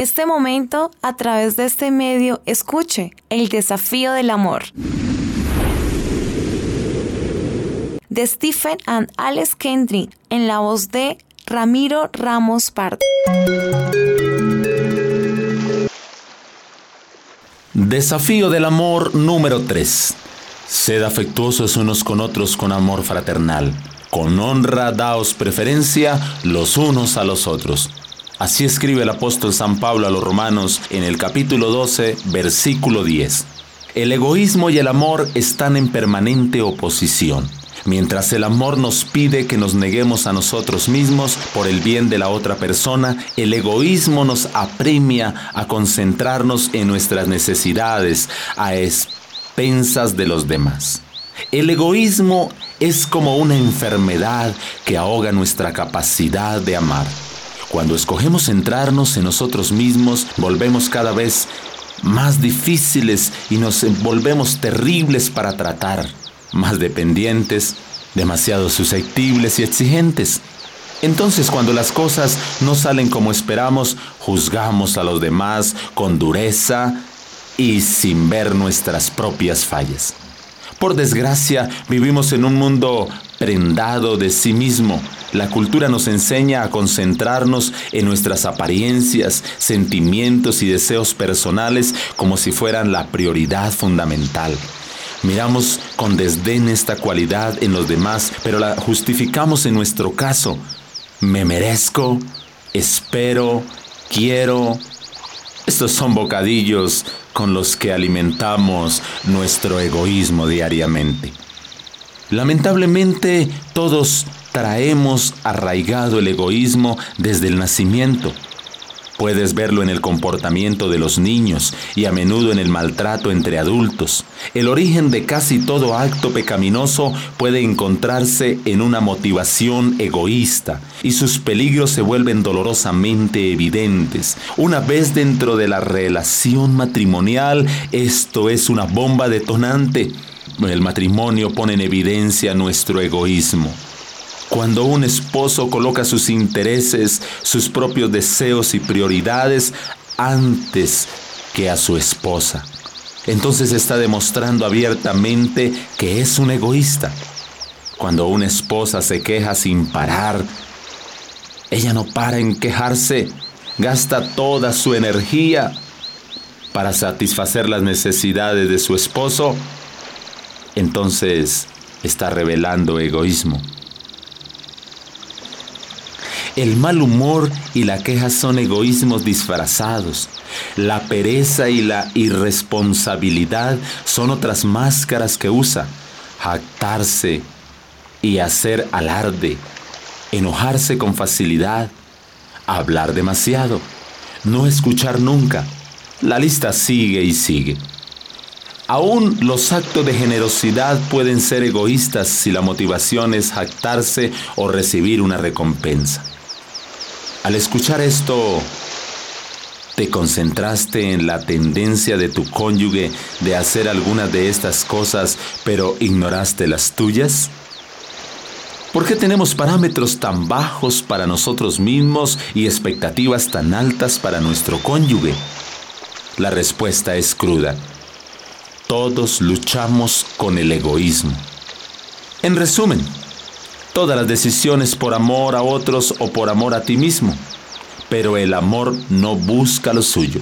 este momento, a través de este medio, escuche el desafío del amor. De Stephen and Alex Kendrick, en la voz de Ramiro Ramos Pardo. Desafío del amor número 3. Sed afectuosos unos con otros con amor fraternal. Con honra daos preferencia los unos a los otros. Así escribe el apóstol San Pablo a los romanos en el capítulo 12, versículo 10. El egoísmo y el amor están en permanente oposición. Mientras el amor nos pide que nos neguemos a nosotros mismos por el bien de la otra persona, el egoísmo nos apremia a concentrarnos en nuestras necesidades, a expensas de los demás. El egoísmo es como una enfermedad que ahoga nuestra capacidad de amar. Cuando escogemos centrarnos en nosotros mismos, volvemos cada vez más difíciles y nos volvemos terribles para tratar más dependientes, demasiado susceptibles y exigentes. Entonces cuando las cosas no salen como esperamos, juzgamos a los demás con dureza y sin ver nuestras propias fallas. Por desgracia, vivimos en un mundo prendado de sí mismo. La cultura nos enseña a concentrarnos en nuestras apariencias, sentimientos y deseos personales como si fueran la prioridad fundamental. Miramos con desdén esta cualidad en los demás, pero la justificamos en nuestro caso. Me merezco, espero, quiero. Estos son bocadillos con los que alimentamos nuestro egoísmo diariamente. Lamentablemente todos traemos arraigado el egoísmo desde el nacimiento. Puedes verlo en el comportamiento de los niños y a menudo en el maltrato entre adultos. El origen de casi todo acto pecaminoso puede encontrarse en una motivación egoísta y sus peligros se vuelven dolorosamente evidentes. Una vez dentro de la relación matrimonial, esto es una bomba detonante. El matrimonio pone en evidencia nuestro egoísmo. Cuando un esposo coloca sus intereses, sus propios deseos y prioridades antes que a su esposa, entonces está demostrando abiertamente que es un egoísta. Cuando una esposa se queja sin parar, ella no para en quejarse, gasta toda su energía para satisfacer las necesidades de su esposo, entonces está revelando egoísmo. El mal humor y la queja son egoísmos disfrazados. La pereza y la irresponsabilidad son otras máscaras que usa. Jactarse y hacer alarde. Enojarse con facilidad. Hablar demasiado. No escuchar nunca. La lista sigue y sigue. Aún los actos de generosidad pueden ser egoístas si la motivación es jactarse o recibir una recompensa. Al escuchar esto, ¿te concentraste en la tendencia de tu cónyuge de hacer algunas de estas cosas, pero ignoraste las tuyas? ¿Por qué tenemos parámetros tan bajos para nosotros mismos y expectativas tan altas para nuestro cónyuge? La respuesta es cruda. Todos luchamos con el egoísmo. En resumen, todas las decisiones por amor a otros o por amor a ti mismo, pero el amor no busca lo suyo.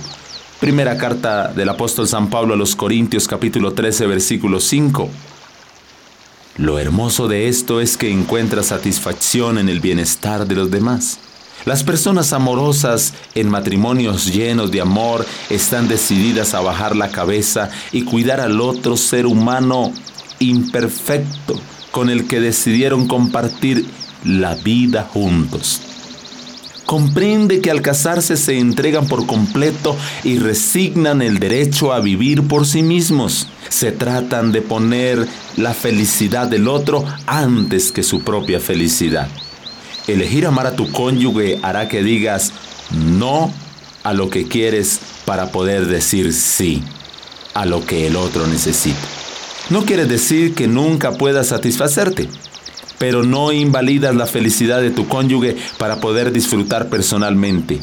Primera carta del apóstol San Pablo a los Corintios capítulo 13 versículo 5. Lo hermoso de esto es que encuentra satisfacción en el bienestar de los demás. Las personas amorosas en matrimonios llenos de amor están decididas a bajar la cabeza y cuidar al otro ser humano imperfecto con el que decidieron compartir la vida juntos. Comprende que al casarse se entregan por completo y resignan el derecho a vivir por sí mismos. Se tratan de poner la felicidad del otro antes que su propia felicidad. Elegir amar a tu cónyuge hará que digas no a lo que quieres para poder decir sí a lo que el otro necesita. No quiere decir que nunca puedas satisfacerte, pero no invalidas la felicidad de tu cónyuge para poder disfrutar personalmente.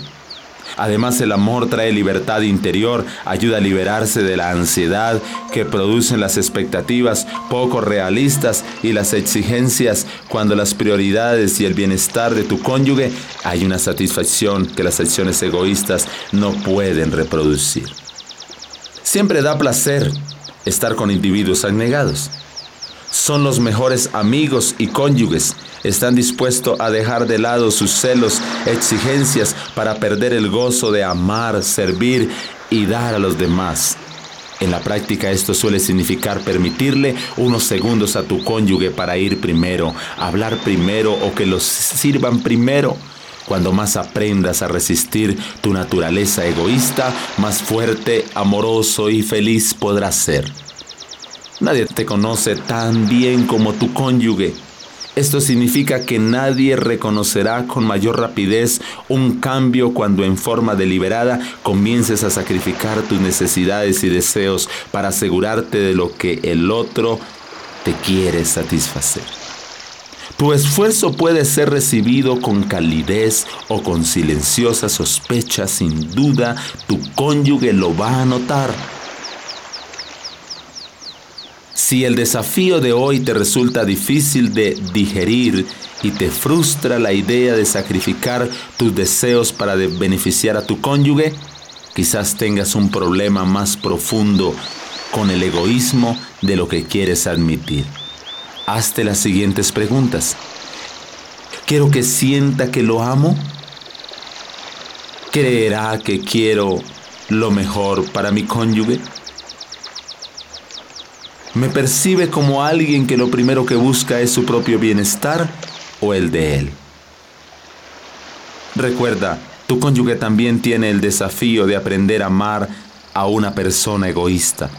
Además, el amor trae libertad interior, ayuda a liberarse de la ansiedad que producen las expectativas poco realistas y las exigencias cuando las prioridades y el bienestar de tu cónyuge hay una satisfacción que las acciones egoístas no pueden reproducir. Siempre da placer estar con individuos abnegados. Son los mejores amigos y cónyuges están dispuestos a dejar de lado sus celos, exigencias para perder el gozo de amar, servir y dar a los demás. En la práctica esto suele significar permitirle unos segundos a tu cónyuge para ir primero, hablar primero o que los sirvan primero. Cuando más aprendas a resistir tu naturaleza egoísta, más fuerte, amoroso y feliz podrás ser. Nadie te conoce tan bien como tu cónyuge. Esto significa que nadie reconocerá con mayor rapidez un cambio cuando en forma deliberada comiences a sacrificar tus necesidades y deseos para asegurarte de lo que el otro te quiere satisfacer. Tu esfuerzo puede ser recibido con calidez o con silenciosa sospecha, sin duda tu cónyuge lo va a notar. Si el desafío de hoy te resulta difícil de digerir y te frustra la idea de sacrificar tus deseos para beneficiar a tu cónyuge, quizás tengas un problema más profundo con el egoísmo de lo que quieres admitir. Hazte las siguientes preguntas. ¿Quiero que sienta que lo amo? ¿Creerá que quiero lo mejor para mi cónyuge? Me percibe como alguien que lo primero que busca es su propio bienestar o el de él. Recuerda, tu cónyuge también tiene el desafío de aprender a amar a una persona egoísta.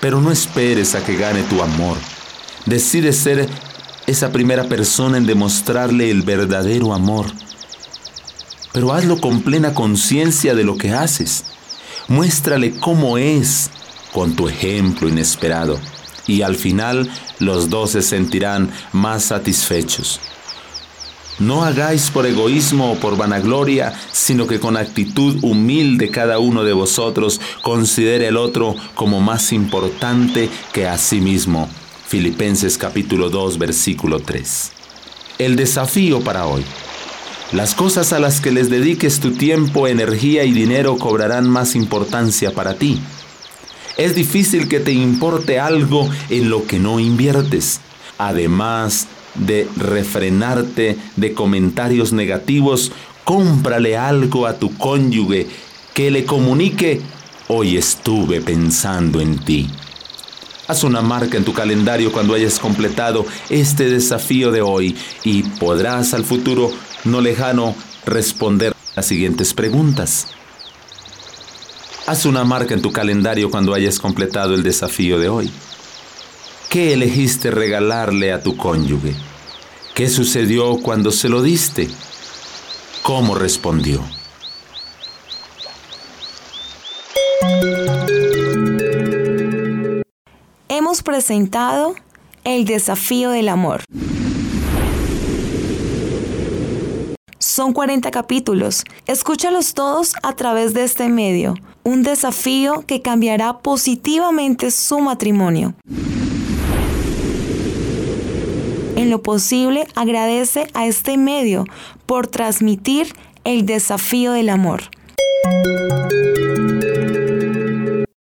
Pero no esperes a que gane tu amor. Decide ser esa primera persona en demostrarle el verdadero amor. Pero hazlo con plena conciencia de lo que haces. Muéstrale cómo es con tu ejemplo inesperado y al final los dos se sentirán más satisfechos. No hagáis por egoísmo o por vanagloria, sino que con actitud humilde cada uno de vosotros considere el otro como más importante que a sí mismo. Filipenses capítulo 2 versículo 3. El desafío para hoy. Las cosas a las que les dediques tu tiempo, energía y dinero cobrarán más importancia para ti. Es difícil que te importe algo en lo que no inviertes. Además de refrenarte de comentarios negativos, cómprale algo a tu cónyuge que le comunique, hoy estuve pensando en ti. Haz una marca en tu calendario cuando hayas completado este desafío de hoy y podrás al futuro no lejano responder las siguientes preguntas. Haz una marca en tu calendario cuando hayas completado el desafío de hoy. ¿Qué elegiste regalarle a tu cónyuge? ¿Qué sucedió cuando se lo diste? ¿Cómo respondió? Hemos presentado el desafío del amor. Son 40 capítulos. Escúchalos todos a través de este medio. Un desafío que cambiará positivamente su matrimonio. En lo posible, agradece a este medio por transmitir el desafío del amor.